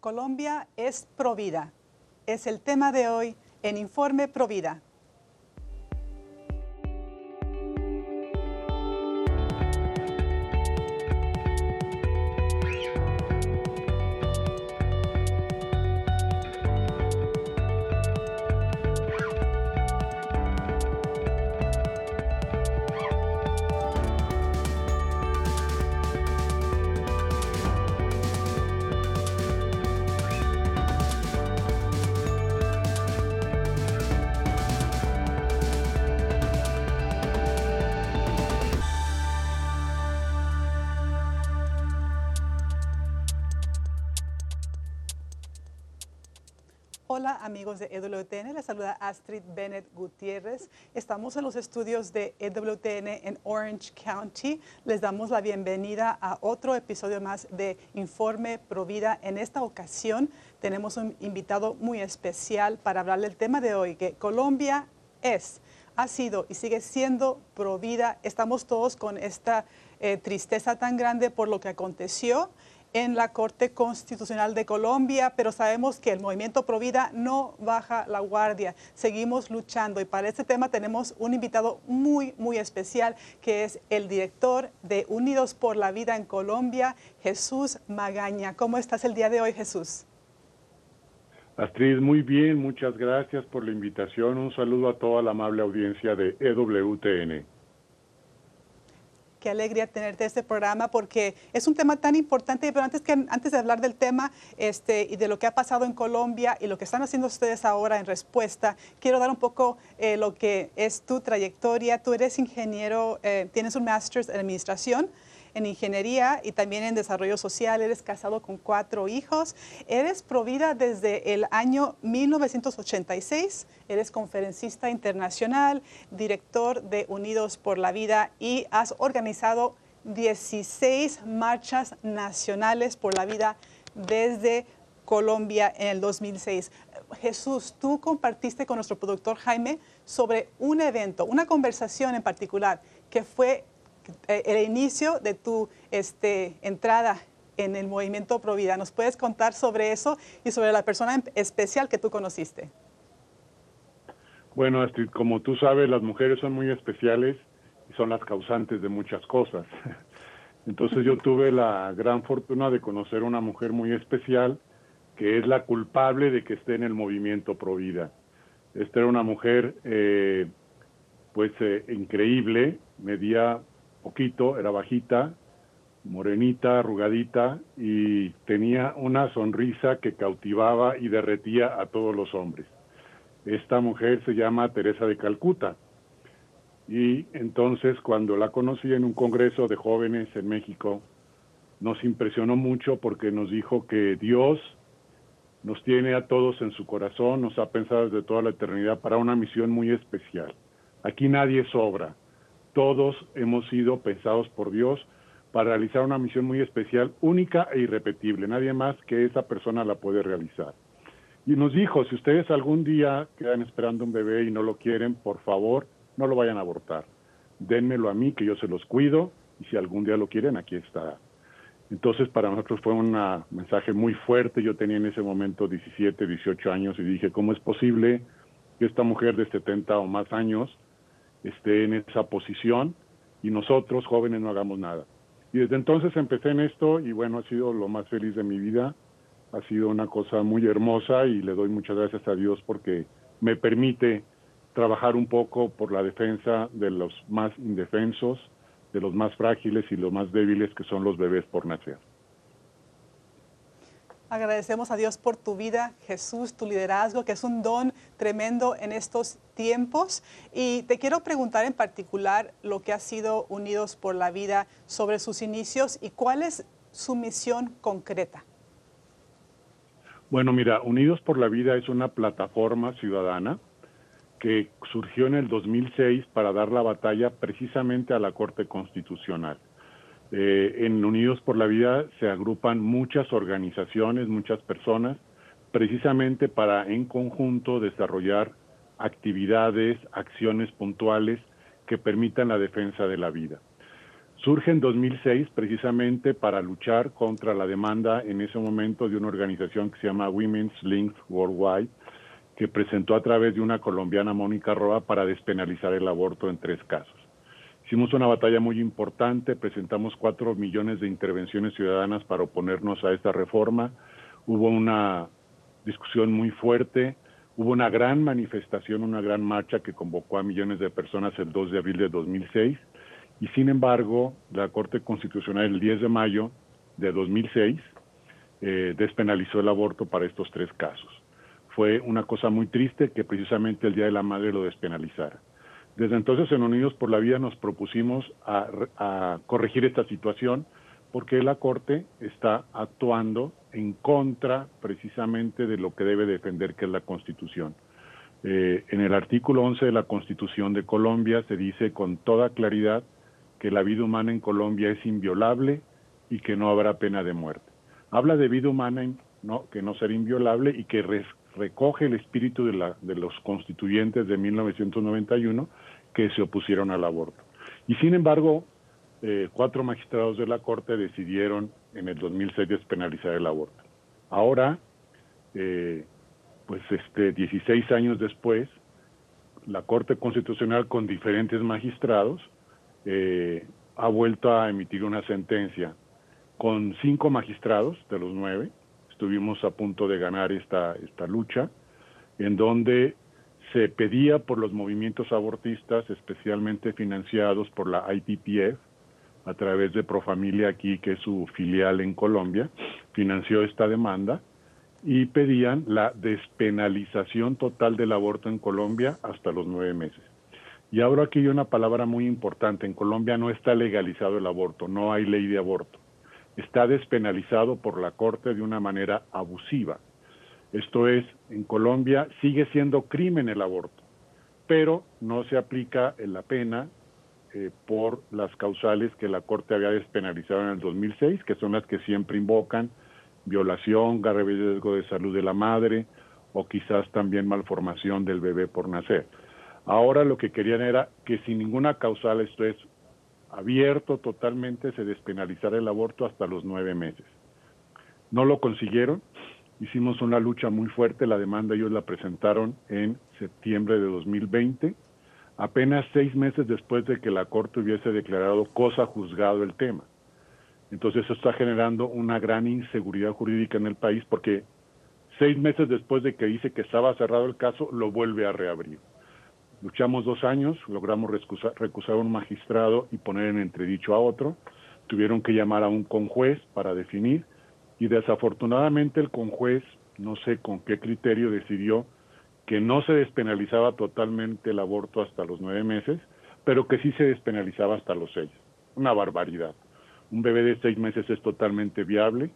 Colombia es Provida. Es el tema de hoy en Informe Provida. Astrid Bennett Gutiérrez. Estamos en los estudios de EWTN en Orange County. Les damos la bienvenida a otro episodio más de Informe Provida. En esta ocasión tenemos un invitado muy especial para hablar del tema de hoy, que Colombia es, ha sido y sigue siendo Provida. Estamos todos con esta eh, tristeza tan grande por lo que aconteció en la Corte Constitucional de Colombia, pero sabemos que el movimiento Provida no baja la guardia. Seguimos luchando y para este tema tenemos un invitado muy, muy especial que es el director de Unidos por la Vida en Colombia, Jesús Magaña. ¿Cómo estás el día de hoy, Jesús? Astrid, muy bien, muchas gracias por la invitación. Un saludo a toda la amable audiencia de EWTN. Qué alegría tenerte este programa porque es un tema tan importante. Pero antes, que, antes de hablar del tema este, y de lo que ha pasado en Colombia y lo que están haciendo ustedes ahora en respuesta, quiero dar un poco eh, lo que es tu trayectoria. Tú eres ingeniero, eh, tienes un Master's en Administración en ingeniería y también en desarrollo social. Eres casado con cuatro hijos. Eres provida desde el año 1986. Eres conferencista internacional, director de Unidos por la Vida y has organizado 16 marchas nacionales por la vida desde Colombia en el 2006. Jesús, tú compartiste con nuestro productor Jaime sobre un evento, una conversación en particular que fue el inicio de tu este, entrada en el movimiento Provida. ¿Nos puedes contar sobre eso y sobre la persona especial que tú conociste? Bueno, Astrid, como tú sabes, las mujeres son muy especiales y son las causantes de muchas cosas. Entonces yo tuve la gran fortuna de conocer una mujer muy especial que es la culpable de que esté en el movimiento Provida. Esta era una mujer eh, pues eh, increíble, medía poquito, era bajita, morenita, arrugadita y tenía una sonrisa que cautivaba y derretía a todos los hombres. Esta mujer se llama Teresa de Calcuta. Y entonces cuando la conocí en un congreso de jóvenes en México, nos impresionó mucho porque nos dijo que Dios nos tiene a todos en su corazón, nos ha pensado desde toda la eternidad para una misión muy especial. Aquí nadie sobra, todos hemos sido pensados por Dios para realizar una misión muy especial, única e irrepetible. Nadie más que esa persona la puede realizar. Y nos dijo, si ustedes algún día quedan esperando un bebé y no lo quieren, por favor, no lo vayan a abortar. Dénmelo a mí, que yo se los cuido, y si algún día lo quieren, aquí está. Entonces, para nosotros fue un mensaje muy fuerte. Yo tenía en ese momento 17, 18 años y dije, ¿cómo es posible que esta mujer de 70 o más años esté en esa posición y nosotros jóvenes no hagamos nada. Y desde entonces empecé en esto y bueno, ha sido lo más feliz de mi vida, ha sido una cosa muy hermosa y le doy muchas gracias a Dios porque me permite trabajar un poco por la defensa de los más indefensos, de los más frágiles y los más débiles que son los bebés por nacer. Agradecemos a Dios por tu vida, Jesús, tu liderazgo, que es un don tremendo en estos tiempos. Y te quiero preguntar en particular lo que ha sido Unidos por la Vida sobre sus inicios y cuál es su misión concreta. Bueno, mira, Unidos por la Vida es una plataforma ciudadana que surgió en el 2006 para dar la batalla precisamente a la Corte Constitucional. Eh, en Unidos por la Vida se agrupan muchas organizaciones, muchas personas, precisamente para en conjunto desarrollar actividades, acciones puntuales que permitan la defensa de la vida. Surge en 2006 precisamente para luchar contra la demanda en ese momento de una organización que se llama Women's Link Worldwide, que presentó a través de una colombiana, Mónica Roa, para despenalizar el aborto en tres casos. Hicimos una batalla muy importante, presentamos cuatro millones de intervenciones ciudadanas para oponernos a esta reforma. Hubo una discusión muy fuerte, hubo una gran manifestación, una gran marcha que convocó a millones de personas el 2 de abril de 2006 y sin embargo la Corte Constitucional el 10 de mayo de 2006 eh, despenalizó el aborto para estos tres casos. Fue una cosa muy triste que precisamente el Día de la Madre lo despenalizara. Desde entonces en Unidos por la Vida nos propusimos a, corregir esta situación porque la Corte está actuando en contra precisamente de lo que debe defender, que es la Constitución. Eh, en el artículo 11 de la Constitución de Colombia se dice con toda claridad que la vida humana en Colombia es inviolable y que no habrá pena de muerte. Habla de vida humana no, que no será inviolable y que recoge el espíritu de, la, de los constituyentes de 1991 que se opusieron al aborto. Y sin embargo, eh, cuatro magistrados de la Corte decidieron en el 2006 despenalizar el aborto. Ahora, eh, pues este, 16 años después, la Corte Constitucional con diferentes magistrados eh, ha vuelto a emitir una sentencia con cinco magistrados de los nueve. Estuvimos a punto de ganar esta, esta lucha, en donde se pedía por los movimientos abortistas, especialmente financiados por la IPPF, a través de Profamilia aquí, que es su filial en Colombia, financió esta demanda y pedían la despenalización total del aborto en Colombia hasta los nueve meses. Y ahora aquí hay una palabra muy importante. En Colombia no está legalizado el aborto, no hay ley de aborto. Está despenalizado por la Corte de una manera abusiva. Esto es, en Colombia sigue siendo crimen el aborto, pero no se aplica la pena eh, por las causales que la Corte había despenalizado en el 2006, que son las que siempre invocan violación, grave riesgo de salud de la madre o quizás también malformación del bebé por nacer. Ahora lo que querían era que sin ninguna causal, esto es abierto totalmente, se despenalizara el aborto hasta los nueve meses. No lo consiguieron, hicimos una lucha muy fuerte, la demanda ellos la presentaron en septiembre de 2020, apenas seis meses después de que la Corte hubiese declarado cosa juzgado el tema. Entonces eso está generando una gran inseguridad jurídica en el país porque seis meses después de que dice que estaba cerrado el caso, lo vuelve a reabrir. Luchamos dos años, logramos recusar, recusar a un magistrado y poner en entredicho a otro. Tuvieron que llamar a un conjuez para definir y desafortunadamente el conjuez, no sé con qué criterio, decidió que no se despenalizaba totalmente el aborto hasta los nueve meses, pero que sí se despenalizaba hasta los seis. Una barbaridad. Un bebé de seis meses es totalmente viable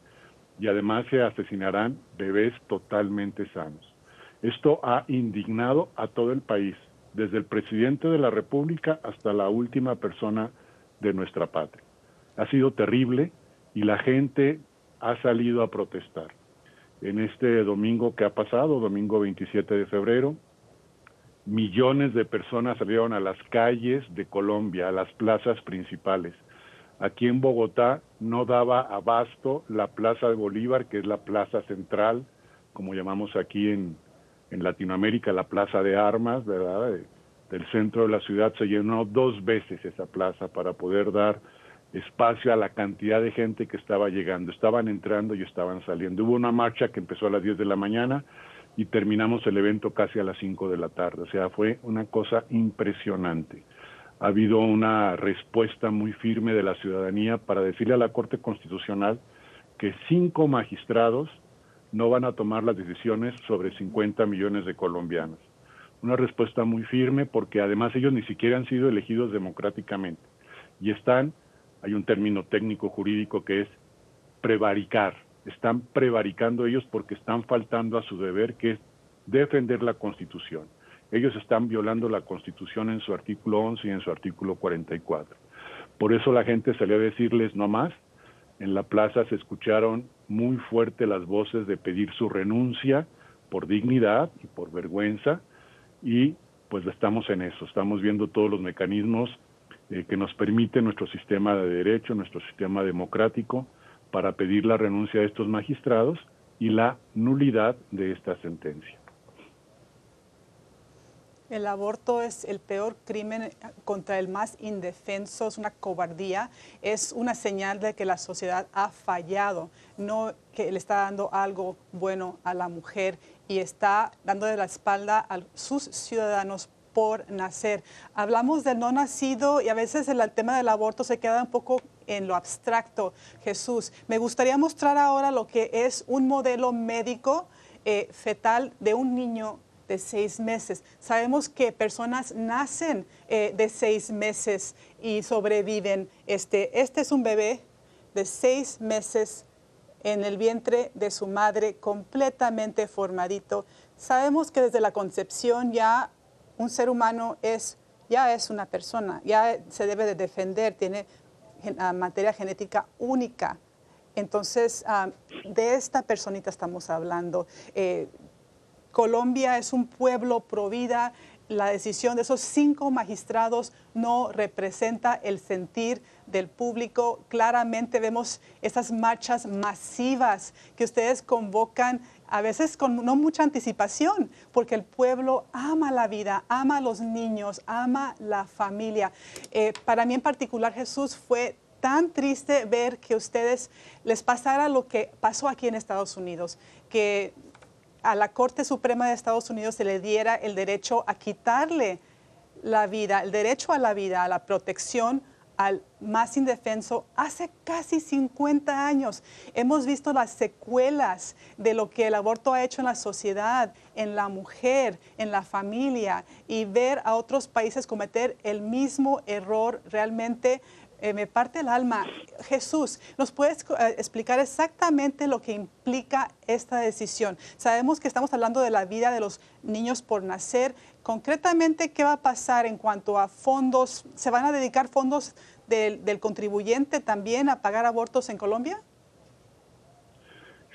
y además se asesinarán bebés totalmente sanos. Esto ha indignado a todo el país desde el presidente de la República hasta la última persona de nuestra patria. Ha sido terrible y la gente ha salido a protestar. En este domingo que ha pasado, domingo 27 de febrero, millones de personas salieron a las calles de Colombia, a las plazas principales. Aquí en Bogotá no daba abasto la Plaza de Bolívar, que es la plaza central, como llamamos aquí en, en Latinoamérica la plaza de armas, ¿verdad? Del centro de la ciudad se llenó dos veces esa plaza para poder dar espacio a la cantidad de gente que estaba llegando. Estaban entrando y estaban saliendo. Hubo una marcha que empezó a las 10 de la mañana y terminamos el evento casi a las 5 de la tarde. O sea, fue una cosa impresionante. Ha habido una respuesta muy firme de la ciudadanía para decirle a la Corte Constitucional que cinco magistrados no van a tomar las decisiones sobre 50 millones de colombianos. Una respuesta muy firme porque además ellos ni siquiera han sido elegidos democráticamente y están, hay un término técnico jurídico que es prevaricar, están prevaricando ellos porque están faltando a su deber que es defender la Constitución. Ellos están violando la Constitución en su artículo 11 y en su artículo 44. Por eso la gente salió a decirles no más. En la plaza se escucharon muy fuerte las voces de pedir su renuncia por dignidad y por vergüenza y pues estamos en eso, estamos viendo todos los mecanismos eh, que nos permite nuestro sistema de derecho, nuestro sistema democrático, para pedir la renuncia de estos magistrados y la nulidad de esta sentencia. El aborto es el peor crimen contra el más indefenso, es una cobardía, es una señal de que la sociedad ha fallado, no que le está dando algo bueno a la mujer y está dando de la espalda a sus ciudadanos por nacer. Hablamos del no nacido y a veces el tema del aborto se queda un poco en lo abstracto. Jesús, me gustaría mostrar ahora lo que es un modelo médico eh, fetal de un niño de seis meses. Sabemos que personas nacen eh, de seis meses y sobreviven. Este, este es un bebé de seis meses en el vientre de su madre, completamente formadito. Sabemos que desde la concepción ya un ser humano es, ya es una persona, ya se debe de defender, tiene ah, materia genética única. Entonces, ah, de esta personita estamos hablando. Eh, Colombia es un pueblo pro vida. La decisión de esos cinco magistrados no representa el sentir del público. Claramente vemos esas marchas masivas que ustedes convocan a veces con no mucha anticipación, porque el pueblo ama la vida, ama a los niños, ama la familia. Eh, para mí en particular Jesús fue tan triste ver que a ustedes les pasara lo que pasó aquí en Estados Unidos, que a la Corte Suprema de Estados Unidos se le diera el derecho a quitarle la vida, el derecho a la vida, a la protección al más indefenso hace casi 50 años. Hemos visto las secuelas de lo que el aborto ha hecho en la sociedad, en la mujer, en la familia y ver a otros países cometer el mismo error realmente eh, me parte el alma. Jesús, ¿nos puedes eh, explicar exactamente lo que implica esta decisión? Sabemos que estamos hablando de la vida de los niños por nacer. Concretamente, ¿qué va a pasar en cuanto a fondos? ¿Se van a dedicar fondos del, contribuyente también a pagar abortos en Colombia?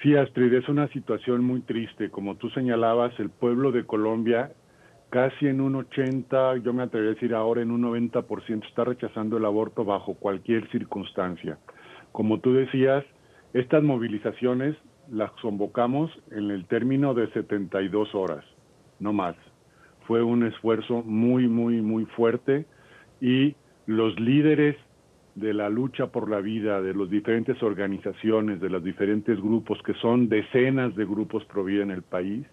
Sí, Astrid, es una situación muy triste. Como tú señalabas, el pueblo de Colombia casi en un 80, yo me atrevería a decir ahora en un 90% está rechazando el aborto bajo cualquier circunstancia. Como tú decías, estas movilizaciones las convocamos en el término de 72 horas, no más. Fue un esfuerzo muy, muy, muy fuerte y los líderes de la lucha por la vida, de las diferentes organizaciones, de los diferentes grupos, que son decenas de grupos pro vida en el país,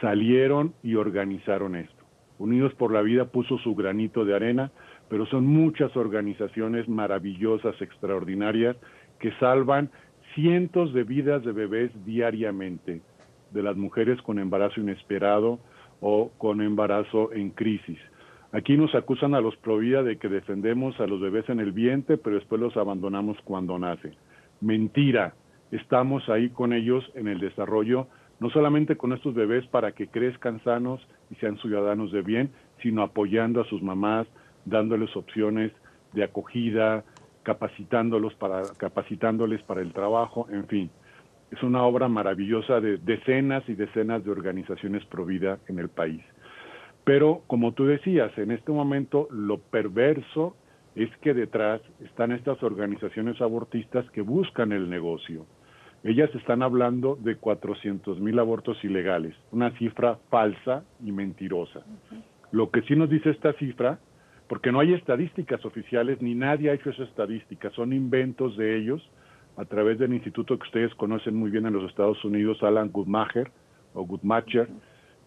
salieron y organizaron esto. Unidos por la Vida puso su granito de arena, pero son muchas organizaciones maravillosas, extraordinarias, que salvan cientos de vidas de bebés diariamente, de las mujeres con embarazo inesperado o con embarazo en crisis. Aquí nos acusan a los Provida de que defendemos a los bebés en el vientre, pero después los abandonamos cuando nacen. Mentira, estamos ahí con ellos en el desarrollo no solamente con estos bebés para que crezcan sanos y sean ciudadanos de bien, sino apoyando a sus mamás, dándoles opciones de acogida, capacitándolos para, capacitándoles para el trabajo, en fin. Es una obra maravillosa de decenas y decenas de organizaciones pro vida en el país. Pero, como tú decías, en este momento lo perverso es que detrás están estas organizaciones abortistas que buscan el negocio ellas están hablando de 400 mil abortos ilegales, una cifra falsa y mentirosa. Lo que sí nos dice esta cifra, porque no hay estadísticas oficiales, ni nadie ha hecho esas estadísticas, son inventos de ellos a través del instituto que ustedes conocen muy bien en los Estados Unidos, Alan Goodmacher o Goodmacher,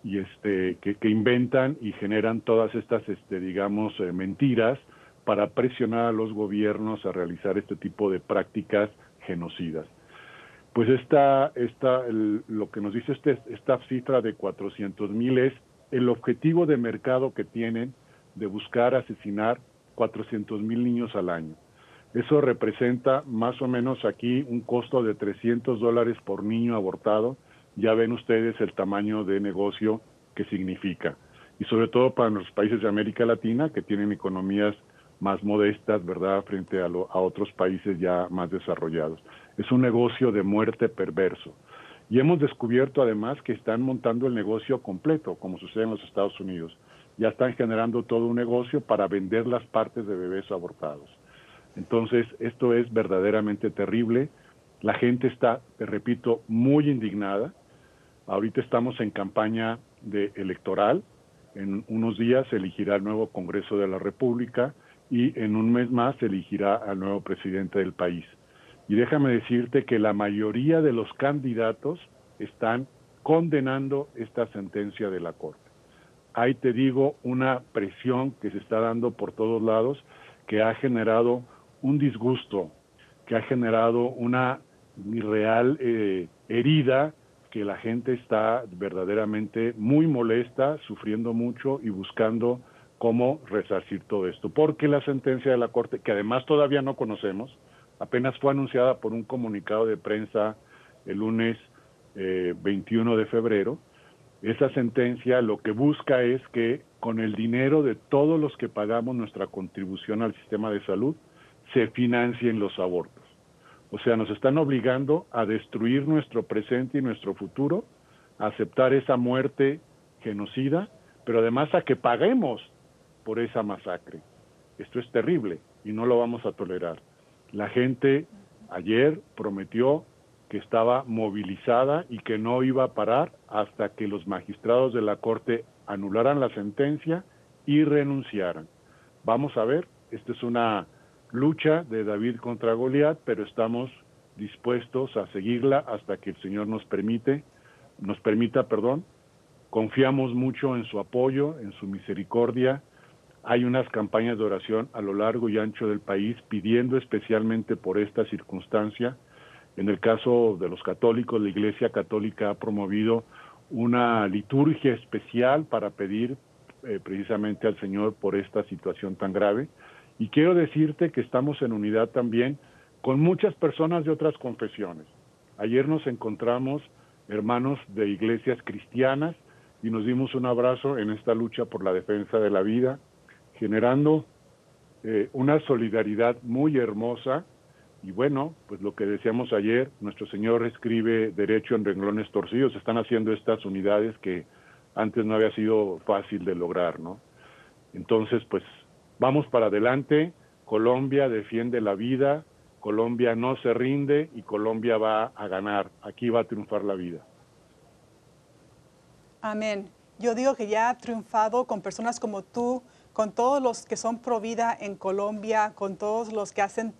y este, que, inventan y generan todas estas, este, digamos, eh, mentiras para presionar a los gobiernos a realizar este tipo de prácticas genocidas pues esta, esta, lo que nos dice este, esta cifra de 400 mil es el objetivo de mercado que tienen de buscar asesinar 400 mil niños al año. Eso representa más o menos aquí un costo de 300 dólares por niño abortado. Ya ven ustedes el tamaño de negocio que significa. Y sobre todo para los países de América Latina que tienen economías más modestas, ¿verdad?, frente a, a otros países ya más desarrollados. Es un negocio de muerte perverso. Y hemos descubierto además que están montando el negocio completo, como sucede en los Estados Unidos. ya están generando todo un negocio para vender las partes de bebés abortados. Entonces, esto es verdaderamente terrible. La gente está, te repito, muy indignada. Ahorita estamos en campaña de electoral. En unos días se elegirá el nuevo Congreso de la República y en un mes más se elegirá al nuevo presidente del país. Y déjame decirte que la mayoría de los candidatos están condenando esta sentencia de la Corte. Ahí te digo una presión que se está dando por todos lados que ha generado un disgusto, que ha generado una real eh, herida que la gente está verdaderamente muy molesta, sufriendo mucho y buscando cómo resarcir todo esto. Porque la sentencia de la Corte, que además todavía no conocemos, apenas fue anunciada por un comunicado de prensa el lunes 21 eh, de febrero, esa sentencia lo que busca es que con el dinero de todos los que pagamos nuestra contribución al sistema de salud, se financien los abortos. O sea, nos están obligando a destruir nuestro presente y nuestro futuro, a aceptar esa muerte genocida, pero además a que paguemos por esa masacre. Esto es terrible y no lo vamos a tolerar. La gente ayer prometió que estaba movilizada y que no iba a parar hasta que los magistrados de la Corte anularan la sentencia y renunciaran. Vamos a ver, esta es una lucha de David contra Goliat, pero estamos dispuestos a seguirla hasta que el Señor nos permite, nos permita, perdón. Confiamos mucho en su apoyo, en su misericordia. Hay unas campañas de oración a lo largo y ancho del país pidiendo especialmente por esta circunstancia. En el caso de los católicos, la Iglesia Católica ha promovido una liturgia especial para pedir eh, precisamente al Señor por esta situación tan grave. Y quiero decirte que estamos en unidad también con muchas personas de otras confesiones. Ayer nos encontramos hermanos de iglesias cristianas y nos dimos un abrazo en esta lucha por la defensa de la vida, generando eh, una solidaridad muy hermosa. Y bueno, pues lo que decíamos ayer, nuestro Señor escribe derecho en renglones torcidos, están haciendo estas unidades que antes no había sido fácil de lograr, ¿no? Entonces, pues Vamos para adelante, Colombia defiende la vida, Colombia no se rinde y Colombia va a ganar, aquí va a triunfar la vida. Amén. Yo digo que ya ha triunfado con personas como tú, con todos los que son pro vida en Colombia, con todos los que hacen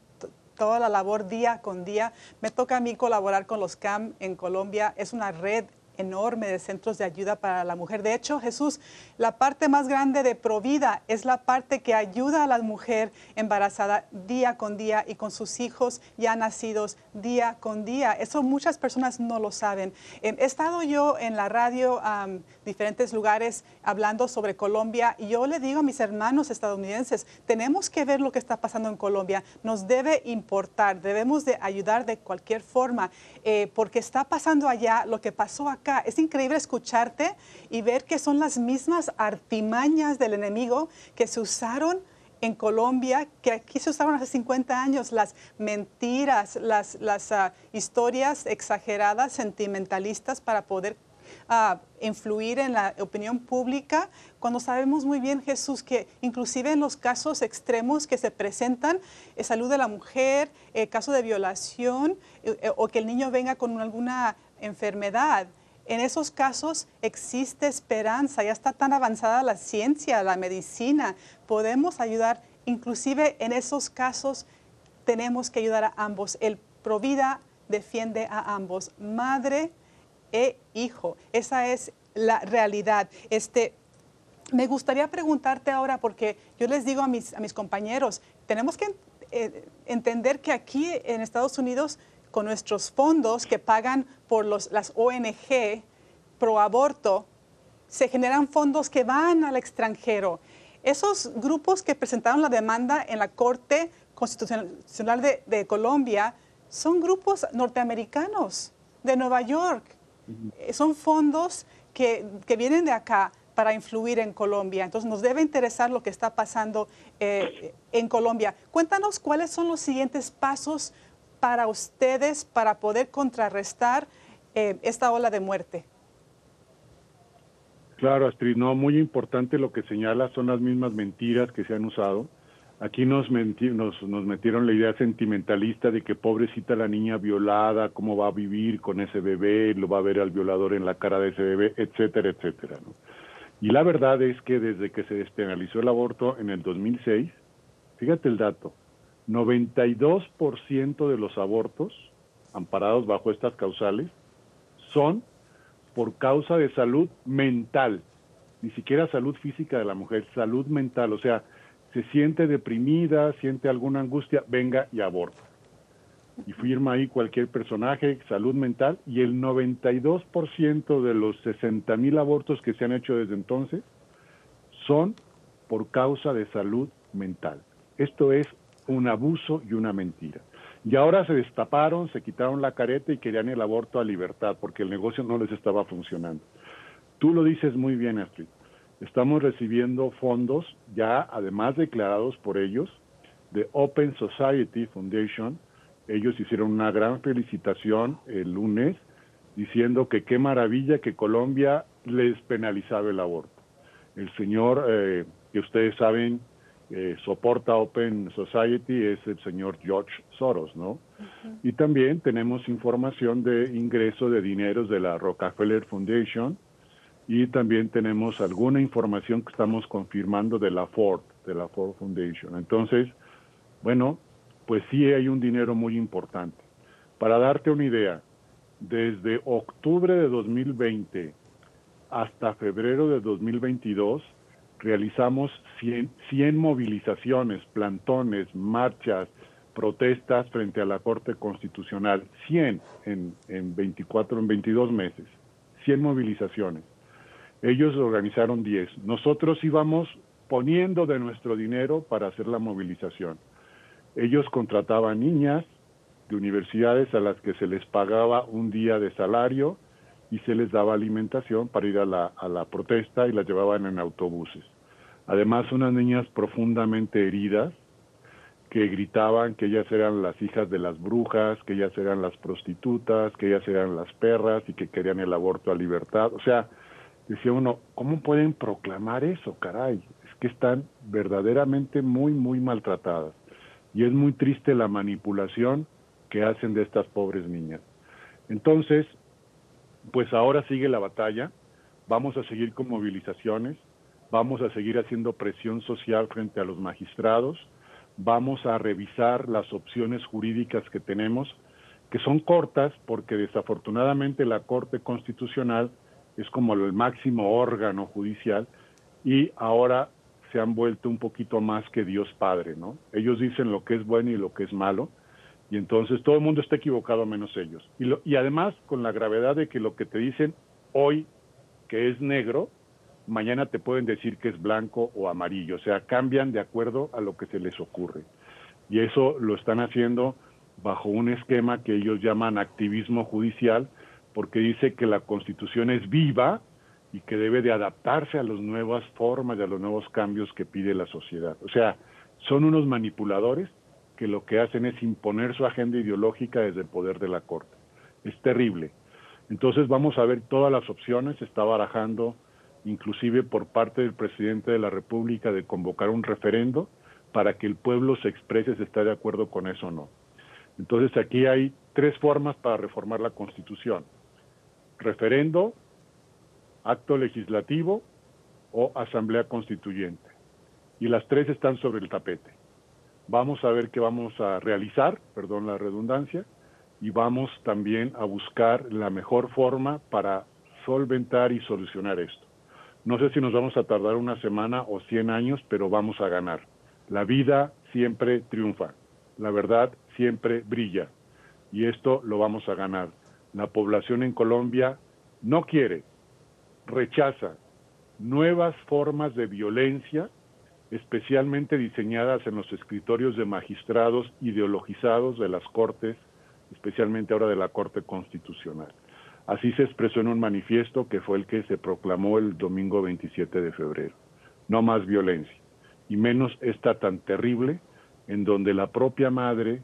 toda la labor día con día. Me toca a mí colaborar con los CAM en Colombia. Es una red enorme de centros de ayuda para la mujer. De hecho, Jesús, la parte más grande de Provida es la parte que ayuda a la mujer embarazada día con día y con sus hijos ya nacidos día con día. Eso muchas personas no lo saben. Em, he estado yo en la radio, um, diferentes lugares, hablando sobre Colombia y yo le digo a mis hermanos estadounidenses, tenemos que ver lo que está pasando en Colombia. Nos debe importar, debemos de ayudar de cualquier forma, eh, porque está pasando allá lo que pasó acá es increíble escucharte y ver que son las mismas artimañas del enemigo que se usaron en Colombia, que aquí se usaron hace 50 años, las mentiras, las, las ah, historias exageradas, sentimentalistas para poder ah, influir en la opinión pública, cuando sabemos muy bien, Jesús, que inclusive en los casos extremos que se presentan, eh, salud de la mujer, eh, caso de violación eh, o que el niño venga con alguna enfermedad, en esos casos existe esperanza, ya está tan avanzada la ciencia, la medicina, podemos ayudar, inclusive en esos casos tenemos que ayudar a ambos. El Provida defiende a ambos, madre e hijo. Esa es la realidad. Este, me gustaría preguntarte ahora, porque yo les digo a mis, compañeros, tenemos que eh, entender que aquí en Estados Unidos con nuestros fondos que pagan por los, las ONG pro aborto, se generan fondos que van al extranjero. Esos grupos que presentaron la demanda en la Corte Constitucional de, Colombia son grupos norteamericanos de Nueva York. Son fondos que, vienen de acá para influir en Colombia. Entonces nos debe interesar lo que está pasando eh, en Colombia. Cuéntanos cuáles son los siguientes pasos para ustedes para poder contrarrestar eh, esta ola de muerte? Claro, Astrid, no, muy importante lo que señala, son las mismas mentiras que se han usado. Aquí nos, nos, nos, metieron la idea sentimentalista de que pobrecita la niña violada, cómo va a vivir con ese bebé, lo va a ver al violador en la cara de ese bebé, etcétera, etcétera. ¿no? Y la verdad es que desde que se despenalizó el aborto en el 2006, fíjate el dato, 92% de los abortos amparados bajo estas causales son por causa de salud mental, ni siquiera salud física de la mujer, salud mental, o sea, se siente deprimida, siente alguna angustia, venga y aborta. Y firma ahí cualquier personaje, salud mental, y el 92% de los 60 mil abortos que se han hecho desde entonces son por causa de salud mental. Esto es un abuso y una mentira. Y ahora se destaparon, se quitaron la careta y querían el aborto a libertad porque el negocio no les estaba funcionando. Tú lo dices muy bien, Astrid. Estamos recibiendo fondos ya, además declarados por ellos, de Open Society Foundation. Ellos hicieron una gran felicitación el lunes diciendo que qué maravilla que Colombia les penalizaba el aborto. El señor, eh, que ustedes saben, eh, soporta Open Society es el señor George Soros, ¿no? Y también tenemos información de ingreso de dineros de la Rockefeller Foundation y también tenemos alguna información que estamos confirmando de la Ford, de la Ford Foundation. Entonces, bueno, pues sí hay un dinero muy importante. Para darte una idea, desde octubre de 2020 hasta febrero de 2022, realizamos 100, movilizaciones, plantones, marchas, protestas frente a la Corte Constitucional, 100 en, en 24, en 22 meses, 100 movilizaciones. Ellos organizaron 10. Nosotros íbamos poniendo de nuestro dinero para hacer la movilización. Ellos contrataban niñas de universidades a las que se les pagaba un día de salario, y se les daba alimentación para ir a la, a la protesta y las llevaban en autobuses. Además, unas niñas profundamente heridas que gritaban que ellas eran las hijas de las brujas, que ellas eran las prostitutas, que ellas eran las perras y que querían el aborto a libertad. O sea, decía uno, ¿cómo pueden proclamar eso, caray? Es que están verdaderamente muy, muy maltratadas. Y es muy triste la manipulación que hacen de estas pobres niñas. Entonces, pues ahora sigue la batalla, vamos a seguir con movilizaciones, vamos a seguir haciendo presión social frente a los magistrados, vamos a revisar las opciones jurídicas que tenemos, que son cortas porque desafortunadamente la Corte Constitucional es como el máximo órgano judicial y ahora se han vuelto un poquito más que Dios Padre, ¿no? Ellos dicen lo que es bueno y lo que es malo, y entonces todo el mundo está equivocado menos ellos. Y, lo, y además con la gravedad de que lo que te dicen hoy que es negro, mañana te pueden decir que es blanco o amarillo, o sea, cambian de acuerdo a lo que se les ocurre. Y eso lo están haciendo bajo un esquema que ellos llaman activismo judicial, porque dice que la constitución es viva y que debe de adaptarse a las nuevas formas y a los nuevos cambios que pide la sociedad. O sea, son unos manipuladores que lo que hacen es imponer su agenda ideológica desde el poder de la Corte. Es terrible. Entonces vamos a ver todas las opciones, se está barajando inclusive por parte del presidente de la República de convocar un referendo para que el pueblo se exprese si está de acuerdo con eso o no. Entonces aquí hay tres formas para reformar la Constitución. Referendo, acto legislativo o asamblea constituyente. Y las tres están sobre el tapete. Vamos a ver qué vamos a realizar, perdón la redundancia, y vamos también a buscar la mejor forma para solventar y solucionar esto. No sé si nos vamos a tardar una semana o 100 años, pero vamos a ganar. La vida siempre triunfa, la verdad siempre brilla y esto lo vamos a ganar. La población en Colombia no quiere, rechaza nuevas formas de violencia especialmente diseñadas en los escritorios de magistrados ideologizados de las Cortes, especialmente ahora de la Corte Constitucional. Así se expresó en un manifiesto que fue el que se proclamó el domingo 27 de febrero. No más violencia, y menos esta tan terrible en donde la propia madre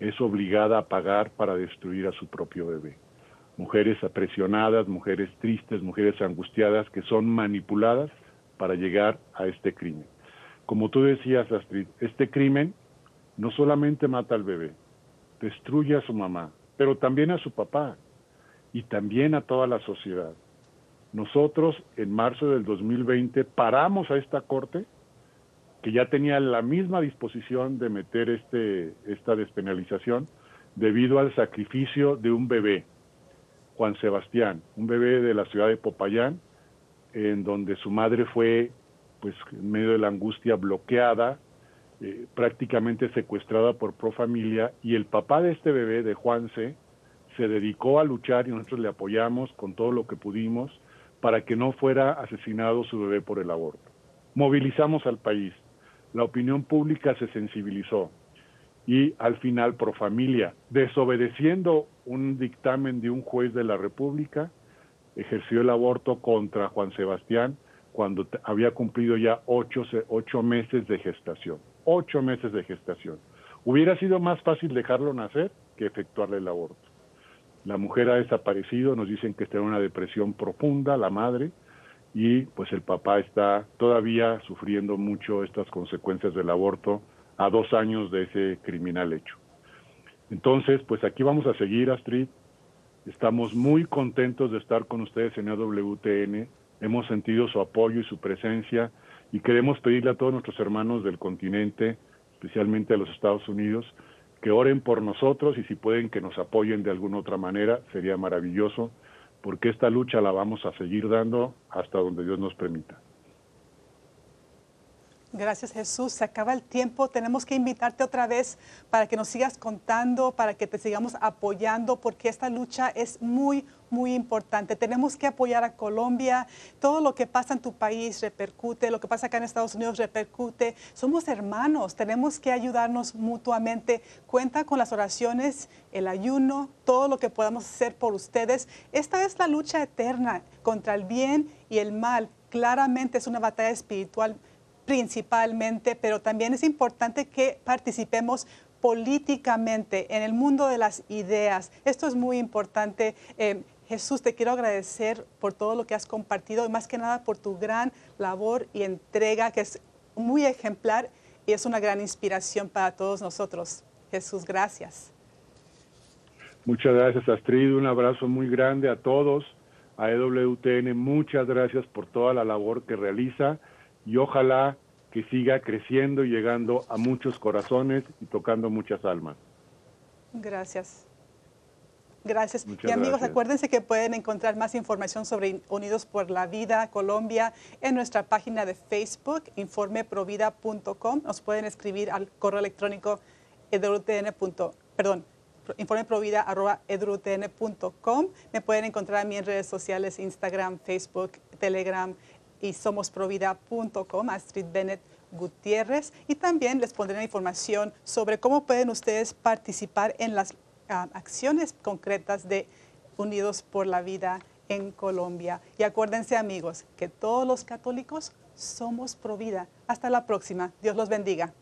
es obligada a pagar para destruir a su propio bebé. mujeres apresionadas, mujeres tristes, mujeres angustiadas que son manipuladas para llegar a este crimen. Como tú decías, Astrid, este crimen no solamente mata al bebé, destruye a su mamá, pero también a su papá y también a toda la sociedad. Nosotros en marzo del 2020 paramos a esta corte que ya tenía la misma disposición de meter este, esta despenalización debido al sacrificio de un bebé, Juan Sebastián, un bebé de la ciudad de Popayán, en donde su madre fue, pues, en medio de la angustia, bloqueada, eh, prácticamente secuestrada por Profamilia, y el papá de este bebé, de Juanse, se dedicó a luchar y nosotros le apoyamos con todo lo que pudimos para que no fuera asesinado su bebé por el aborto. Movilizamos al país, la opinión pública se sensibilizó y al final Profamilia, desobedeciendo un dictamen de un juez de la República, ejerció el aborto contra Juan Sebastián cuando había cumplido ya ocho, ocho meses de gestación. Ocho meses de gestación. Hubiera sido más fácil dejarlo nacer que efectuarle el aborto. La mujer ha desaparecido, nos dicen que está en una depresión profunda, la madre, y pues el papá está todavía sufriendo mucho estas consecuencias del aborto a dos años de ese criminal hecho. Entonces, pues aquí vamos a seguir, Astrid. Estamos muy contentos de estar con ustedes en WTN. Hemos sentido su apoyo y su presencia y queremos pedirle a todos nuestros hermanos del continente, especialmente a los Estados Unidos, que oren por nosotros y si pueden que nos apoyen de alguna otra manera, sería maravilloso porque esta lucha la vamos a seguir dando hasta donde Dios nos permita. Gracias Jesús. Se acaba el tiempo. Tenemos que invitarte otra vez para que nos sigas contando, para que te sigamos apoyando, porque esta lucha es muy, muy importante. Tenemos que apoyar a Colombia. Todo lo que pasa en tu país repercute, lo que pasa acá en Estados Unidos repercute. Somos hermanos, tenemos que ayudarnos mutuamente. Cuenta con las oraciones, el ayuno, todo lo que podamos hacer por ustedes. Esta es la lucha eterna contra el bien y el mal. Claramente es una batalla espiritual principalmente, pero también es importante que participemos políticamente en el mundo de las ideas. Esto es muy importante. Eh, Jesús, te quiero agradecer por todo lo que has compartido y más que nada por tu gran labor y entrega, que es muy ejemplar y es una gran inspiración para todos nosotros. Jesús, gracias. Muchas gracias, Astrid. Un abrazo muy grande a todos, a EWTN. Muchas gracias por toda la labor que realiza y ojalá que siga creciendo y llegando a muchos corazones y tocando muchas almas. Gracias. Gracias. y amigos, acuérdense que pueden encontrar más información sobre Unidos por la Vida Colombia en nuestra página de Facebook, informeprovida.com. Nos pueden escribir al correo electrónico edrutn. Perdón, informeprovida.edrutn.com. Me pueden encontrar a mí en redes sociales, Instagram, Facebook, Telegram, y somosprovida.com, Astrid Bennett Gutiérrez. Y también les pondré información sobre cómo pueden ustedes participar en las ah, acciones concretas de Unidos por la Vida en Colombia. Y acuérdense amigos que todos los católicos somos Provida. Hasta la próxima. Dios los bendiga.